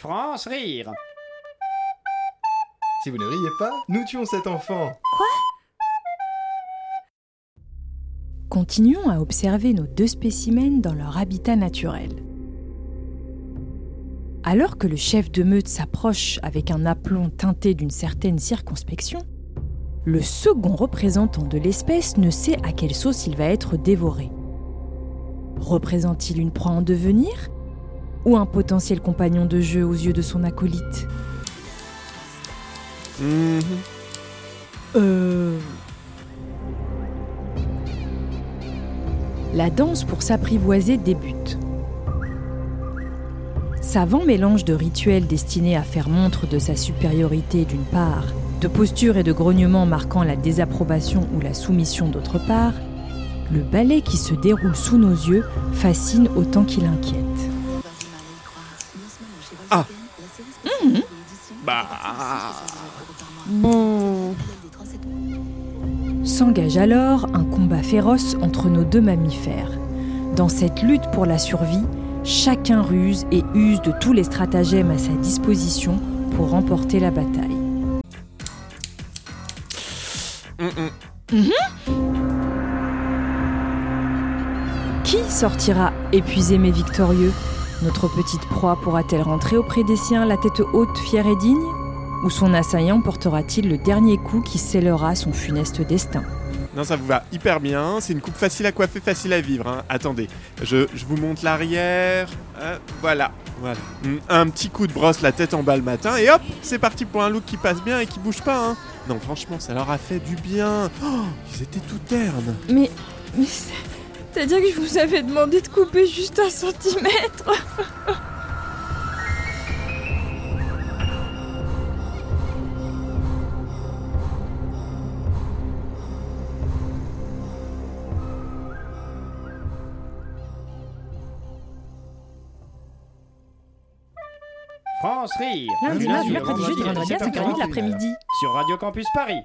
France rire. Si vous ne riez pas, nous tuons cet enfant. Continuons à observer nos deux spécimens dans leur habitat naturel. Alors que le chef de meute s'approche avec un aplomb teinté d'une certaine circonspection, le second représentant de l'espèce ne sait à quelle sauce il va être dévoré. Représente-t-il une proie en devenir? Ou un potentiel compagnon de jeu aux yeux de son acolyte Mhm. Euh... La danse pour s'apprivoiser débute. Savant mélange de rituels destinés à faire montre de sa supériorité d'une part, de postures et de grognements marquant la désapprobation ou la soumission d'autre part, le ballet qui se déroule sous nos yeux fascine autant qu'il inquiète. Ah. Bah. S'engage alors un combat féroce entre nos deux mammifères. Dans cette lutte pour la survie, chacun ruse et use de tous les stratagèmes à sa disposition pour remporter la bataille. Mm, mm. Qui sortira épuisé mais victorieux? Notre petite proie pourra-t-elle rentrer auprès des siens la tête haute, fière et digne? Ou son assaillant portera-t-il le dernier coup qui scellera son funeste destin? Non, ça vous va hyper bien. C'est une coupe facile à coiffer, facile à vivre. hein. Attendez, je, je vous monte l'arrière. Euh, voilà, voilà. Mm, Un petit coup de brosse la tête en bas le matin et hop, c'est parti pour un look qui passe bien et qui bouge pas. Hein. Non, franchement, ça leur a fait du bien. Oh, ils étaient tout ternes. Mais. mais C'est-à-dire que je vous avais demandé de couper juste un centimètre France rire. Lundi, mardi, mercredi, jeudi, vendredi à 5h30 de 7h40, l'après-midi. Sur Radio Campus Paris.